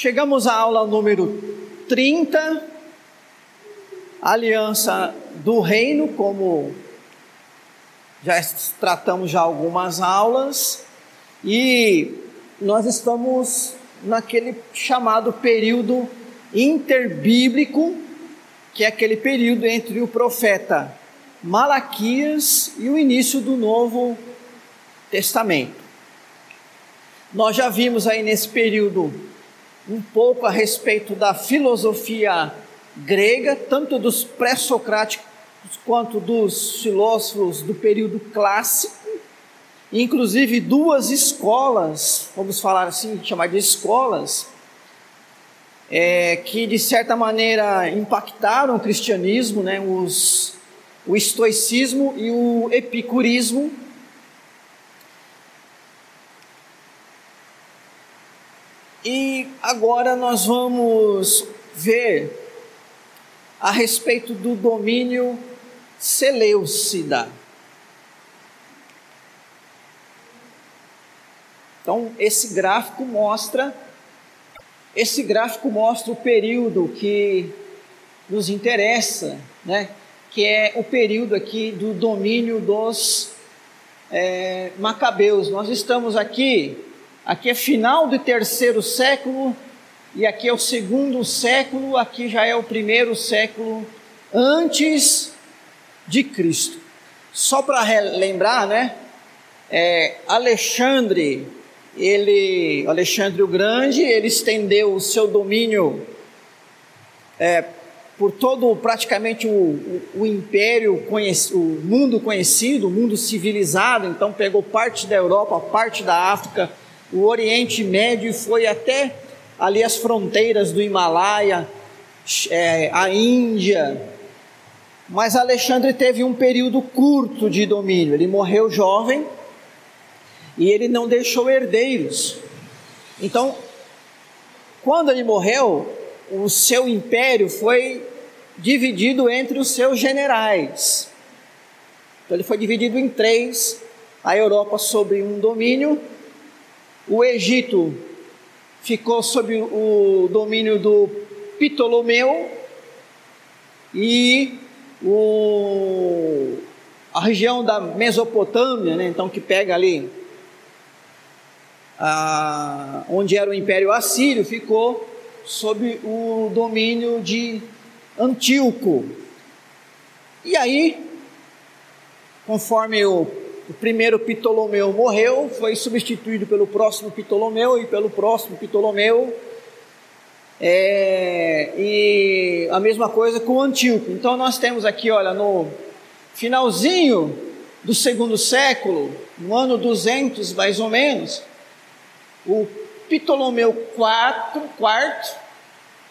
Chegamos à aula número 30, Aliança do Reino, como já tratamos já algumas aulas, e nós estamos naquele chamado período interbíblico, que é aquele período entre o profeta Malaquias e o início do Novo Testamento. Nós já vimos aí nesse período um pouco a respeito da filosofia grega, tanto dos pré-socráticos quanto dos filósofos do período clássico, inclusive duas escolas, vamos falar assim, chamar de escolas, é, que de certa maneira impactaram o cristianismo, né, os o estoicismo e o epicurismo. E agora nós vamos ver a respeito do domínio Seleucida. Então, esse gráfico mostra esse gráfico mostra o período que nos interessa, né? que é o período aqui do domínio dos é, macabeus. Nós estamos aqui, aqui é final do terceiro século, e aqui é o segundo século, aqui já é o primeiro século antes de Cristo. Só para lembrar, né? É, Alexandre, ele, Alexandre o Grande, ele estendeu o seu domínio é, por todo praticamente o, o, o império, o mundo conhecido, o mundo civilizado, então pegou parte da Europa, parte da África, o Oriente Médio e foi até ali as fronteiras do Himalaia, é, a Índia. Mas Alexandre teve um período curto de domínio, ele morreu jovem e ele não deixou herdeiros. Então, quando ele morreu, o seu império foi dividido entre os seus generais. Então ele foi dividido em três: a Europa sob um domínio, o Egito ficou sob o domínio do Ptolomeu e o, a região da Mesopotâmia, né, então que pega ali a, onde era o Império Assírio, ficou sob o domínio de Antíoco. E aí, conforme o, o primeiro Ptolomeu morreu, foi substituído pelo próximo Ptolomeu e pelo próximo Ptolomeu. É, e a mesma coisa com o Antíoco. Então nós temos aqui, olha, no finalzinho do segundo século, no ano 200 mais ou menos, o Ptolomeu IV, quarto,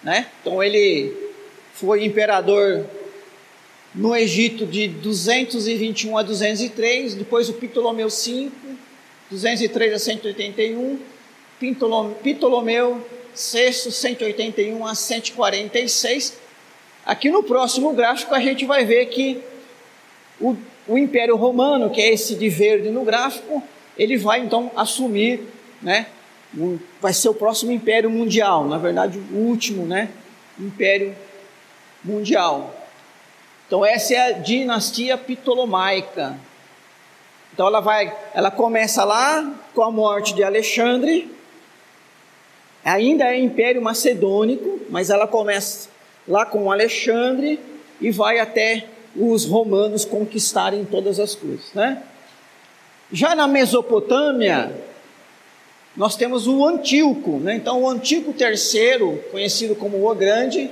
né? Então ele foi imperador no Egito de 221 a 203, depois o Ptolomeu V, 203 a 181, Ptolomeu VI, 181 a 146. Aqui no próximo gráfico a gente vai ver que o, o Império Romano, que é esse de verde no gráfico, ele vai então assumir, né, vai ser o próximo império mundial, na verdade o último, né, império mundial. Então essa é a dinastia ptolomaica. Então ela vai, ela começa lá com a morte de Alexandre. Ainda é Império Macedônico, mas ela começa lá com Alexandre e vai até os romanos conquistarem todas as coisas, né? Já na Mesopotâmia, nós temos o Antíoco, né? Então o Antíoco III, conhecido como o Grande,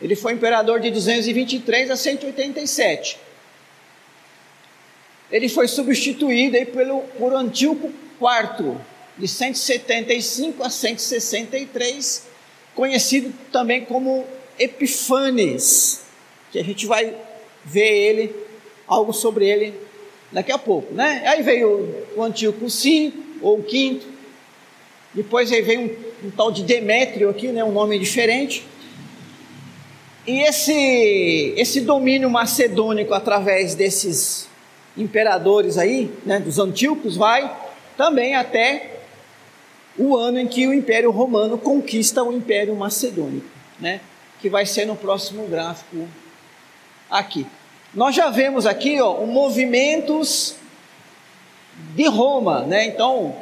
ele foi imperador de 223 a 187. Ele foi substituído pelo, por Antíoco IV, de 175 a 163, conhecido também como Epifanes, que a gente vai ver ele, algo sobre ele daqui a pouco, né? Aí veio o Antíoco V, ou o quinto, depois aí veio um, um tal de Demétrio aqui, né? Um nome diferente, e esse, esse domínio macedônico através desses imperadores aí, né, dos Antíocos, vai também até o ano em que o Império Romano conquista o Império Macedônico, né? que vai ser no próximo gráfico aqui. Nós já vemos aqui ó, movimentos de Roma, né? Então,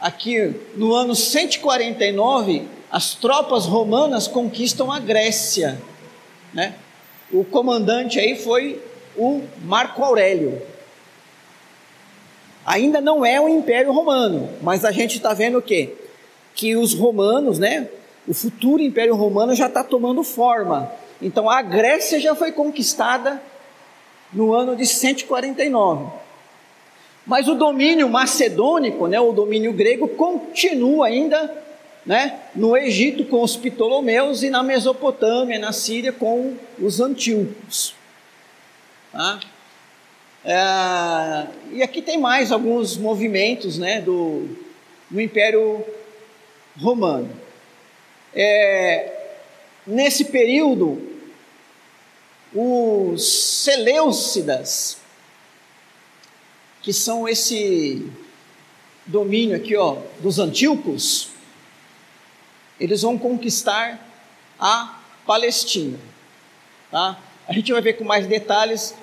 aqui no ano 149, as tropas romanas conquistam a Grécia, né? O comandante aí foi o Marco Aurélio. Ainda não é o Império Romano, mas a gente está vendo o quê? Que os romanos, né? O futuro Império Romano já está tomando forma. Então a Grécia já foi conquistada no ano de 149. Mas o domínio macedônico, né, o domínio grego, continua ainda né, no Egito com os Ptolomeus e na Mesopotâmia, na Síria, com os Antíocos. Tá? É, e aqui tem mais alguns movimentos né, do, do Império Romano. É, nesse período, os Seleucidas, que são esse domínio aqui ó, dos Antíocos, eles vão conquistar a Palestina. Tá? A gente vai ver com mais detalhes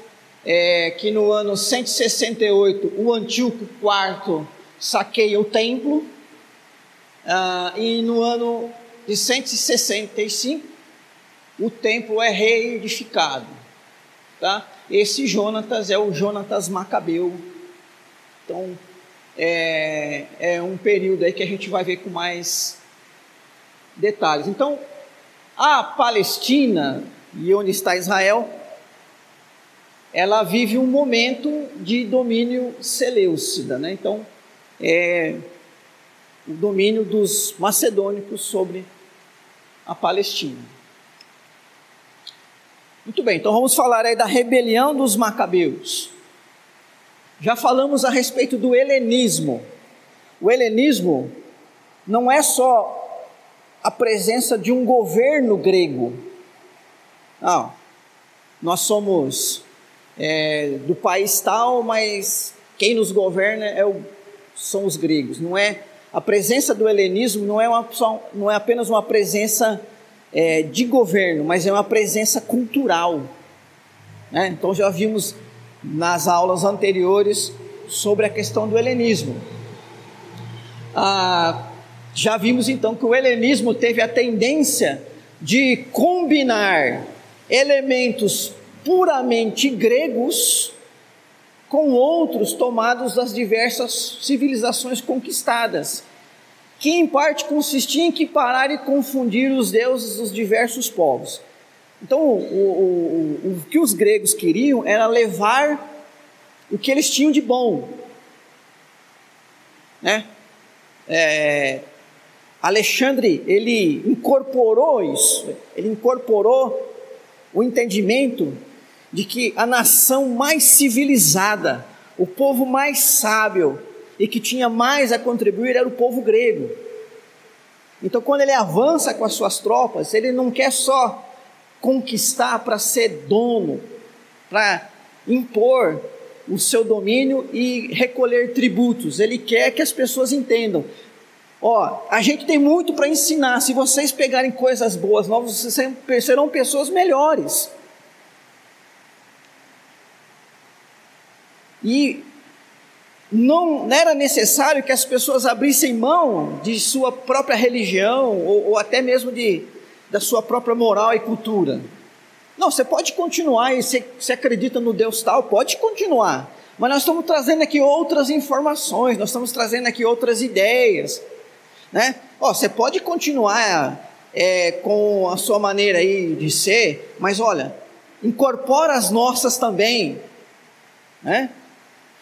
é, que no ano 168 o Antíoco IV saqueia o templo, ah, e no ano de 165 o templo é reedificado. Tá? Esse Jonatas é o Jonatas Macabeu. Então, é, é um período aí que a gente vai ver com mais detalhes. Então, a Palestina, e onde está Israel, ela vive um momento de domínio seleucida, né? Então, é o domínio dos macedônicos sobre a Palestina. Muito bem, então vamos falar aí da rebelião dos macabeus. Já falamos a respeito do helenismo. O helenismo não é só a presença de um governo grego. Não, nós somos é, do país tal, mas quem nos governa é o, são os gregos. Não é a presença do helenismo não é, uma, não é apenas uma presença é, de governo, mas é uma presença cultural. Né? Então já vimos nas aulas anteriores sobre a questão do helenismo. Ah, já vimos então que o helenismo teve a tendência de combinar elementos puramente gregos com outros tomados das diversas civilizações conquistadas, que em parte consistia em parar e confundir os deuses dos diversos povos. Então, o, o, o, o que os gregos queriam era levar o que eles tinham de bom, né? É, Alexandre, ele incorporou isso, ele incorporou o entendimento de que a nação mais civilizada, o povo mais sábio e que tinha mais a contribuir era o povo grego. Então, quando ele avança com as suas tropas, ele não quer só conquistar para ser dono, para impor o seu domínio e recolher tributos. Ele quer que as pessoas entendam: Ó, a gente tem muito para ensinar. Se vocês pegarem coisas boas novas, vocês serão pessoas melhores. E não era necessário que as pessoas abrissem mão de sua própria religião ou, ou até mesmo de, da sua própria moral e cultura. Não, você pode continuar e se, se acredita no Deus tal, pode continuar. Mas nós estamos trazendo aqui outras informações, nós estamos trazendo aqui outras ideias né? Ó, você pode continuar é, com a sua maneira aí de ser, mas olha, incorpora as nossas também, né?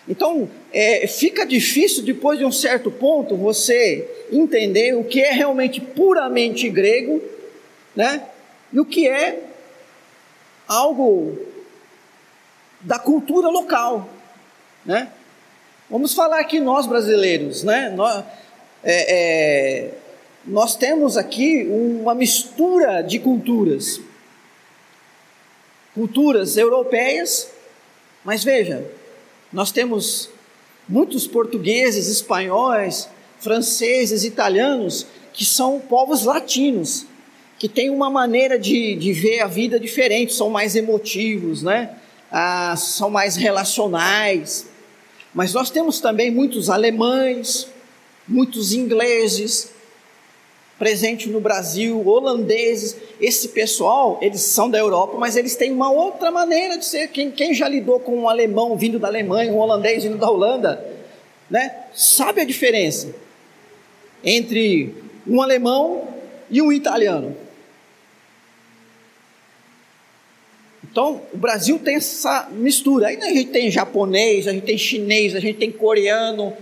Então, é, fica difícil depois de um certo ponto você entender o que é realmente puramente grego, né? E o que é algo da cultura local, né? Vamos falar aqui nós brasileiros, né? Nós, é, é, nós temos aqui uma mistura de culturas. Culturas europeias, mas veja, nós temos muitos portugueses, espanhóis, franceses, italianos, que são povos latinos, que têm uma maneira de, de ver a vida diferente, são mais emotivos, né? Ah, são mais relacionais. Mas nós temos também muitos alemães, muitos ingleses, presente no Brasil, holandeses. Esse pessoal, eles são da Europa, mas eles têm uma outra maneira de ser. Quem, quem já lidou com um alemão vindo da Alemanha, um holandês vindo da Holanda, né, sabe a diferença entre um alemão e um italiano. Então, o Brasil tem essa mistura. Aí a gente tem japonês, a gente tem chinês, a gente tem coreano,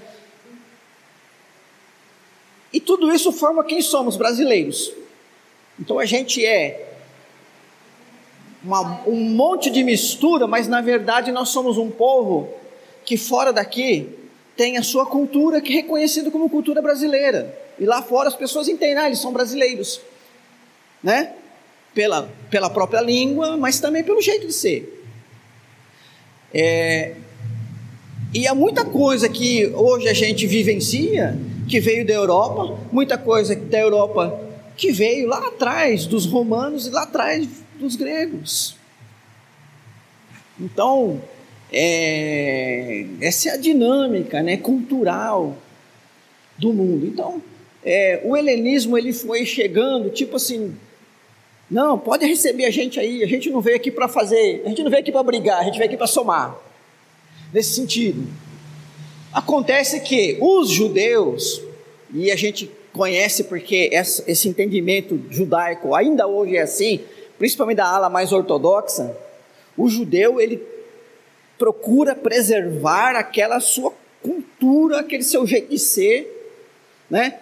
e tudo isso forma quem somos, brasileiros. Então a gente é uma, um monte de mistura, mas na verdade nós somos um povo que fora daqui tem a sua cultura que é reconhecida como cultura brasileira. E lá fora as pessoas entendem, ah, eles são brasileiros, né? Pela, pela própria língua, mas também pelo jeito de ser. É, e há muita coisa que hoje a gente vivencia que veio da Europa, muita coisa da Europa que veio lá atrás dos romanos e lá atrás dos gregos. Então, é, essa é a dinâmica né, cultural do mundo. Então, é, o helenismo ele foi chegando, tipo assim, não, pode receber a gente aí, a gente não veio aqui para fazer, a gente não veio aqui para brigar, a gente veio aqui para somar. Nesse sentido. Acontece que os judeus, e a gente conhece porque esse entendimento judaico ainda hoje é assim, principalmente da ala mais ortodoxa, o judeu ele procura preservar aquela sua cultura, aquele seu jeito de ser, né?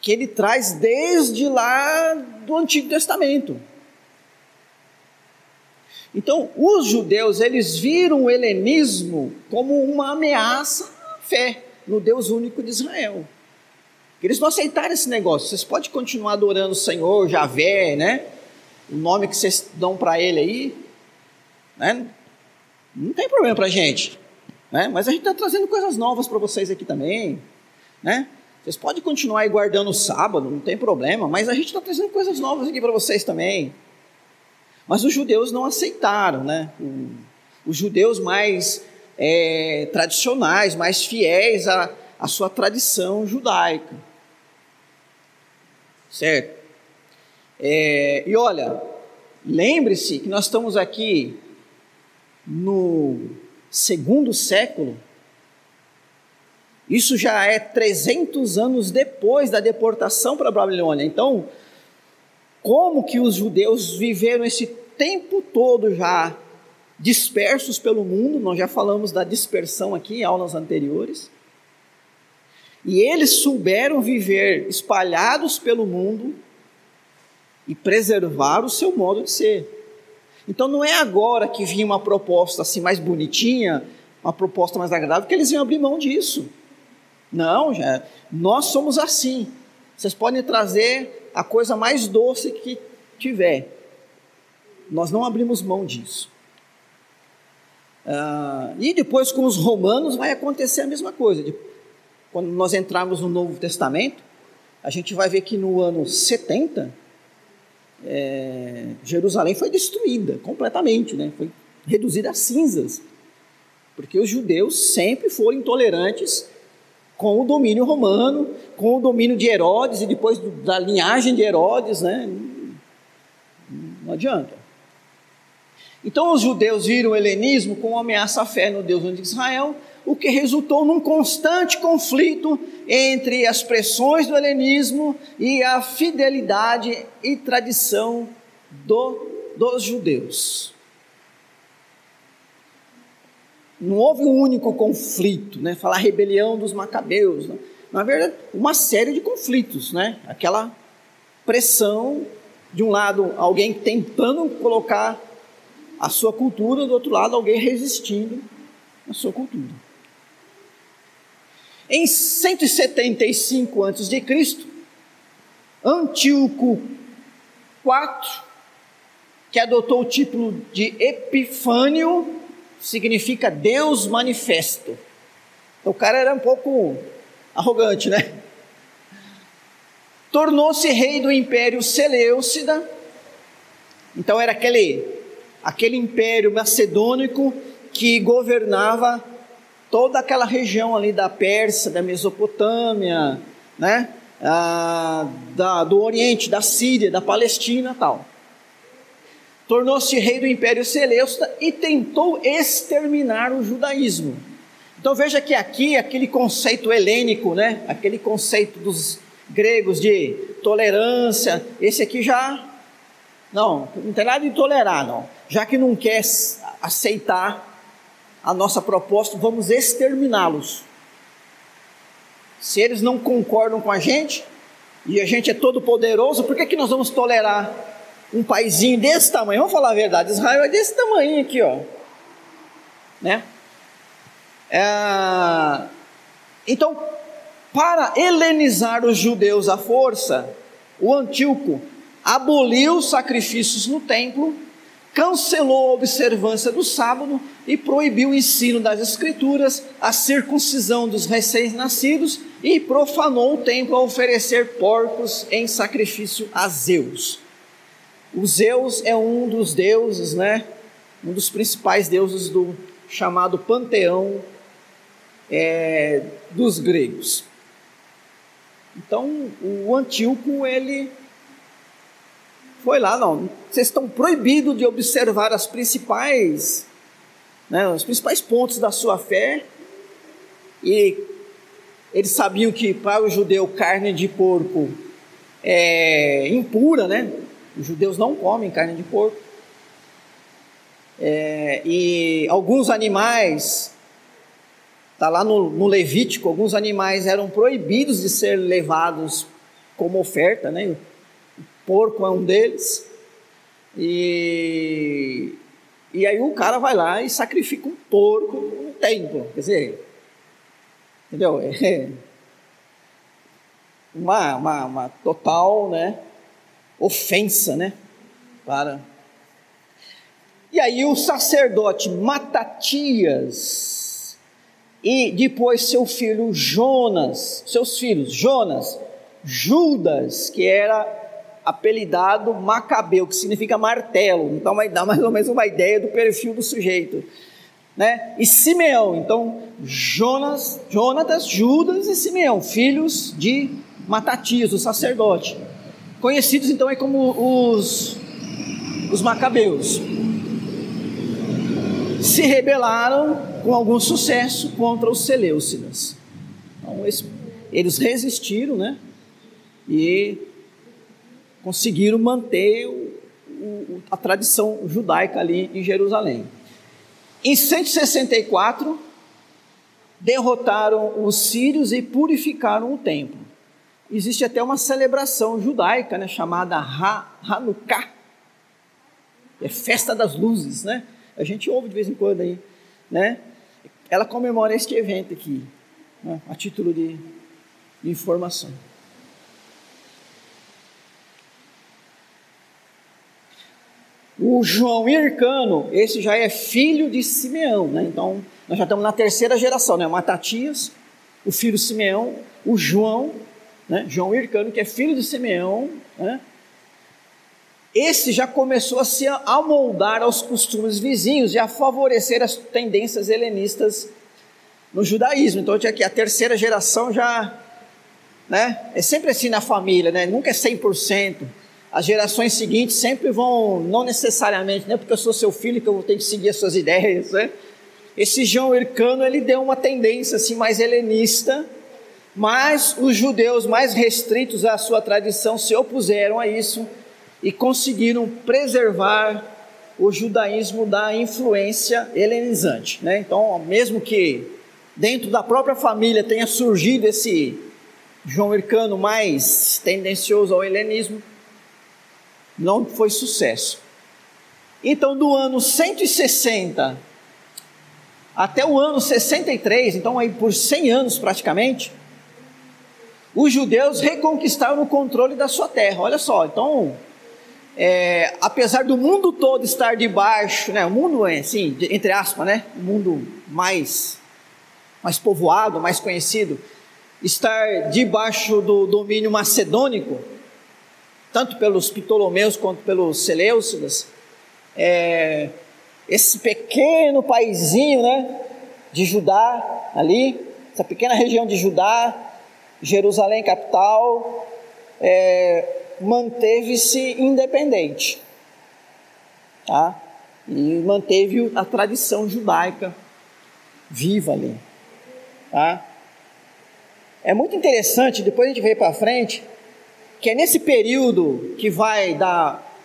Que ele traz desde lá do Antigo Testamento. Então, os judeus, eles viram o helenismo como uma ameaça fé no Deus único de Israel. Eles não aceitaram esse negócio. Vocês podem continuar adorando o Senhor, Javé, né? O nome que vocês dão para ele aí, né? Não tem problema para a gente, né? Mas a gente está trazendo coisas novas para vocês aqui também, né? Vocês podem continuar aí guardando o sábado, não tem problema, mas a gente está trazendo coisas novas aqui para vocês também. Mas os judeus não aceitaram, né? Os judeus mais é, tradicionais, mais fiéis à, à sua tradição judaica. Certo? É, e olha, lembre-se que nós estamos aqui no segundo século. Isso já é 300 anos depois da deportação para a Babilônia. Então, como que os judeus viveram esse tempo todo já dispersos pelo mundo, nós já falamos da dispersão aqui em aulas anteriores. E eles souberam viver espalhados pelo mundo e preservar o seu modo de ser. Então não é agora que vinha uma proposta assim mais bonitinha, uma proposta mais agradável, que eles iam abrir mão disso. Não, já, nós somos assim. Vocês podem trazer a coisa mais doce que tiver. Nós não abrimos mão disso. Ah, e depois com os romanos vai acontecer a mesma coisa. Quando nós entrarmos no Novo Testamento, a gente vai ver que no ano 70, é, Jerusalém foi destruída completamente, né? foi reduzida a cinzas. Porque os judeus sempre foram intolerantes com o domínio romano, com o domínio de Herodes e depois da linhagem de Herodes, né? Não adianta. Então os judeus viram o helenismo como ameaça à fé no Deus de Israel, o que resultou num constante conflito entre as pressões do helenismo e a fidelidade e tradição do, dos judeus. Não houve um único conflito, né? Falar rebelião dos macabeus. Né? Na verdade, uma série de conflitos, né? Aquela pressão, de um lado, alguém tentando colocar a sua cultura, do outro lado, alguém resistindo à sua cultura. Em 175 a.C., Antíoco IV, que adotou o título de Epifânio, significa Deus manifesto. Então, o cara era um pouco arrogante, né? tornou-se rei do império Seleucida. Então era aquele, aquele império macedônico que governava toda aquela região ali da Pérsia, da Mesopotâmia, né? Ah, da, do Oriente, da Síria, da Palestina tal. Tornou-se rei do Império Seleucida e tentou exterminar o judaísmo. Então veja que aqui aquele conceito helênico, né? Aquele conceito dos gregos de tolerância, esse aqui já não, não tem nada de tolerar, não. Já que não quer aceitar a nossa proposta, vamos exterminá-los. Se eles não concordam com a gente, e a gente é todo poderoso, por que, que nós vamos tolerar um paizinho desse tamanho? Vamos falar a verdade, Israel é desse tamanho aqui, ó. Né? É... Então, para helenizar os judeus à força, o Antíoco aboliu os sacrifícios no templo cancelou a observância do sábado e proibiu o ensino das escrituras, a circuncisão dos recém-nascidos e profanou o templo a oferecer porcos em sacrifício a Zeus. O Zeus é um dos deuses, né? Um dos principais deuses do chamado panteão é, dos gregos. Então, o Antíoco ele foi lá, não. Vocês estão proibidos de observar as principais, né, os principais pontos da sua fé. E eles sabiam que para o judeu carne de porco é impura, né? Os judeus não comem carne de porco. É, e alguns animais, está lá no, no Levítico, alguns animais eram proibidos de ser levados como oferta, né? Porco é um deles. E, e aí o cara vai lá e sacrifica um porco no templo. Quer dizer, entendeu? É uma, uma, uma total né, ofensa, né? Para. E aí o sacerdote Matatias e depois seu filho Jonas, seus filhos Jonas, Judas, que era apelidado Macabeu, que significa martelo. Então vai dar mais ou menos uma ideia do perfil do sujeito. Né? E Simeão, então Jonas, Jonatas, Judas e Simeão, filhos de Matatias, o sacerdote. Conhecidos então aí como os, os Macabeus. Se rebelaram com algum sucesso contra os Seleucidas. Então, eles, resistiram, né? E conseguiram manter o, o, a tradição judaica ali em Jerusalém. Em 164, derrotaram os sírios e purificaram o templo. Existe até uma celebração judaica né, chamada ha, Hanukkah, é festa das luzes, né? A gente ouve de vez em quando aí, né? Ela comemora este evento aqui, né, a título de, de informação. O João Hircano, esse já é filho de Simeão, né? Então, nós já estamos na terceira geração, né? Matatias, o filho Simeão, o João, né? João Hircano, que é filho de Simeão, né? Esse já começou a se amoldar aos costumes vizinhos e a favorecer as tendências helenistas no judaísmo. Então, aqui a terceira geração já, né? É sempre assim na família, né? Nunca é 100% as gerações seguintes sempre vão, não necessariamente, não é porque eu sou seu filho que eu vou ter que seguir as suas ideias, né? Esse João Hircano, ele deu uma tendência assim mais helenista, mas os judeus mais restritos à sua tradição se opuseram a isso e conseguiram preservar o judaísmo da influência helenizante, né? Então, mesmo que dentro da própria família tenha surgido esse João Hircano mais tendencioso ao helenismo, não foi sucesso. Então, do ano 160 até o ano 63, então aí por 100 anos praticamente, os judeus reconquistaram o controle da sua terra. Olha só, então, é, apesar do mundo todo estar debaixo, né, o mundo é assim, entre aspas, né, o mundo mais, mais povoado, mais conhecido, estar debaixo do domínio macedônico, tanto pelos Ptolomeus quanto pelos Seleucidas, é, esse pequeno paizinho, né, de Judá ali, essa pequena região de Judá, Jerusalém capital, é, manteve-se independente, tá? E manteve a tradição judaica viva ali, tá? É muito interessante, depois a gente vê para frente, que é nesse período que vai dar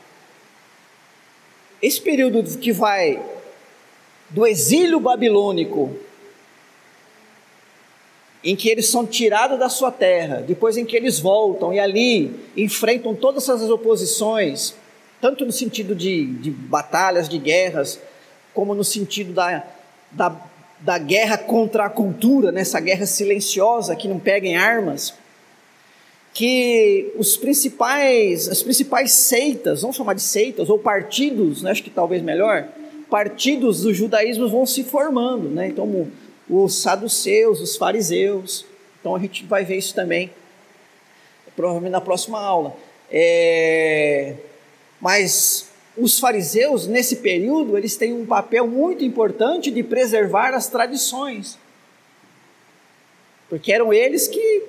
esse período que vai do exílio babilônico, em que eles são tirados da sua terra, depois em que eles voltam e ali enfrentam todas essas oposições, tanto no sentido de, de batalhas, de guerras, como no sentido da, da, da guerra contra a cultura, nessa guerra silenciosa que não pega em armas que os principais, as principais seitas, vamos chamar de seitas, ou partidos, né, acho que talvez melhor, partidos do judaísmo vão se formando, né? Então, os saduceus, os fariseus, então a gente vai ver isso também, provavelmente na próxima aula. É, mas os fariseus, nesse período, eles têm um papel muito importante de preservar as tradições, porque eram eles que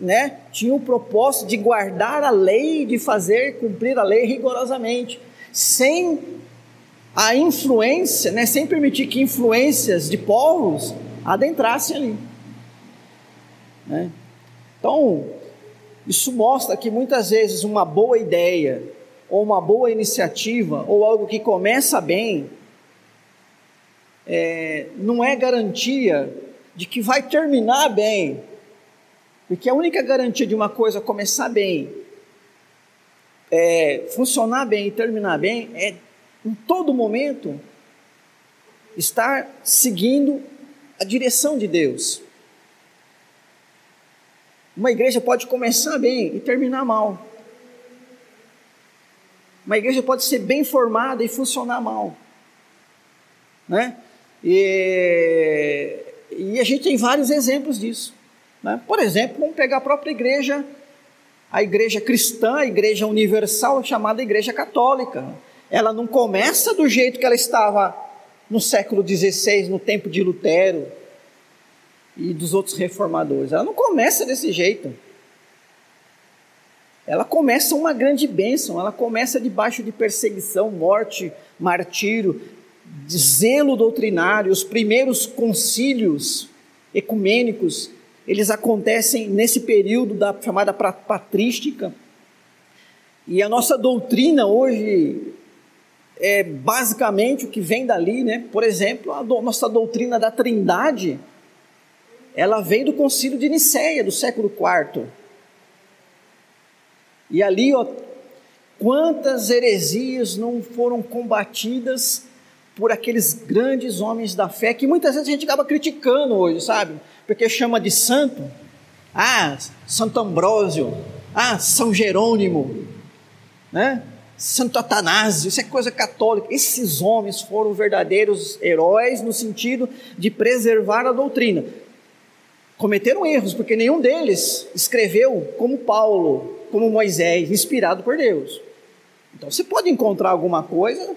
né, tinha o propósito de guardar a lei, de fazer cumprir a lei rigorosamente, sem a influência, né, sem permitir que influências de povos adentrassem ali. Né? Então, isso mostra que muitas vezes uma boa ideia, ou uma boa iniciativa, ou algo que começa bem, é, não é garantia de que vai terminar bem, porque a única garantia de uma coisa começar bem, é, funcionar bem e terminar bem é, em todo momento, estar seguindo a direção de Deus. Uma igreja pode começar bem e terminar mal. Uma igreja pode ser bem formada e funcionar mal. Né? E, e a gente tem vários exemplos disso. Né? Por exemplo, vamos pegar a própria igreja, a igreja cristã, a igreja universal, chamada igreja católica. Ela não começa do jeito que ela estava no século XVI, no tempo de Lutero e dos outros reformadores. Ela não começa desse jeito. Ela começa uma grande bênção, ela começa debaixo de perseguição, morte, martírio, zelo doutrinário, os primeiros concílios ecumênicos eles acontecem nesse período da chamada patrística. E a nossa doutrina hoje é basicamente o que vem dali, né? Por exemplo, a do, nossa doutrina da Trindade, ela vem do Concílio de Nicéia, do século IV. E ali, ó, quantas heresias não foram combatidas por aqueles grandes homens da fé que muitas vezes a gente acaba criticando hoje, sabe? porque chama de santo. Ah, Santo Ambrósio, ah, São Jerônimo, né? Santo Atanásio, isso é coisa católica. Esses homens foram verdadeiros heróis no sentido de preservar a doutrina. Cometeram erros, porque nenhum deles escreveu como Paulo, como Moisés, inspirado por Deus. Então você pode encontrar alguma coisa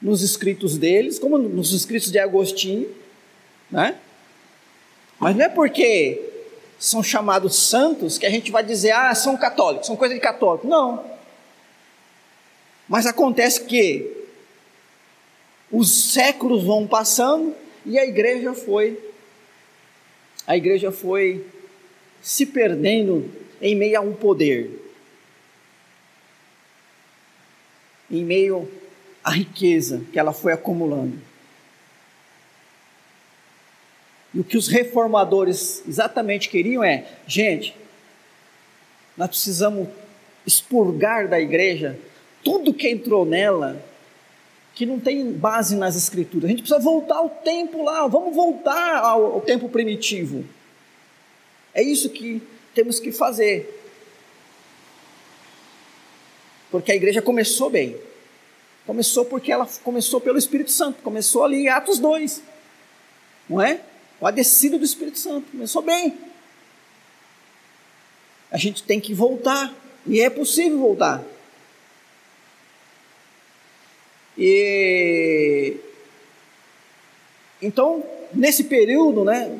nos escritos deles, como nos escritos de Agostinho, né? Mas não é porque são chamados santos que a gente vai dizer, ah, são católicos, são coisa de católico. Não. Mas acontece que os séculos vão passando e a igreja foi a igreja foi se perdendo em meio a um poder. Em meio à riqueza que ela foi acumulando. E o que os reformadores exatamente queriam é: gente, nós precisamos expurgar da igreja tudo que entrou nela que não tem base nas escrituras. A gente precisa voltar ao tempo lá, vamos voltar ao, ao tempo primitivo. É isso que temos que fazer. Porque a igreja começou bem. Começou porque ela começou pelo Espírito Santo, começou ali em Atos 2. Não é? com a descida do Espírito Santo. Começou bem. a gente tem que voltar, e é possível voltar. E então, nesse período, né,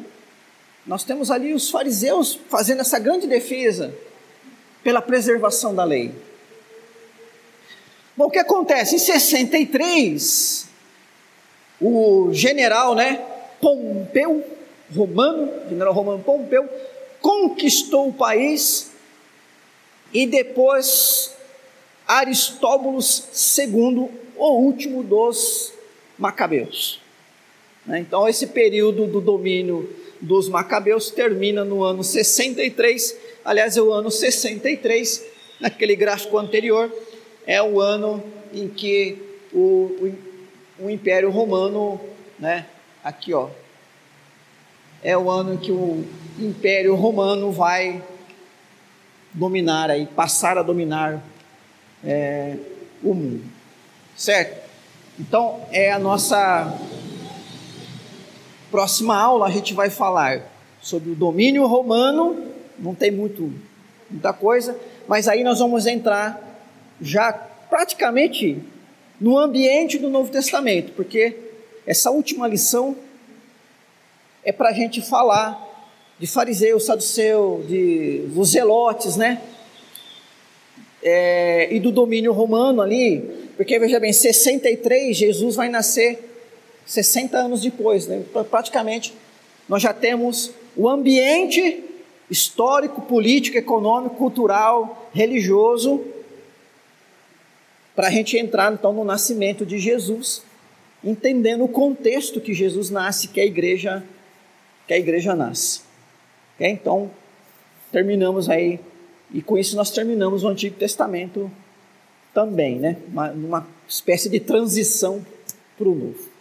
nós temos ali os fariseus fazendo essa grande defesa pela preservação da lei. Bom, o que acontece? Em 63, o general, né, Pompeu, romano, general romano Pompeu, conquistou o país e depois Aristóbulos II, o último dos macabeus. Né, então, esse período do domínio dos macabeus termina no ano 63, aliás, é o ano 63, naquele gráfico anterior, é o ano em que o, o, o Império Romano, né, aqui ó, é o ano em que o Império Romano vai dominar aí, passar a dominar é, o mundo, certo? Então é a nossa próxima aula a gente vai falar sobre o domínio romano, não tem muito muita coisa, mas aí nós vamos entrar já praticamente no ambiente do Novo Testamento, porque essa última lição é para a gente falar de fariseu, saduceu, de, dos zelotes, né? É, e do domínio romano ali, porque veja bem, 63, Jesus vai nascer 60 anos depois, né? praticamente nós já temos o ambiente histórico, político, econômico, cultural, religioso para a gente entrar então no nascimento de Jesus, entendendo o contexto que Jesus nasce, que a igreja, que a igreja nasce. Okay? Então, terminamos aí, e com isso nós terminamos o Antigo Testamento também, né? Uma, uma espécie de transição para o Novo.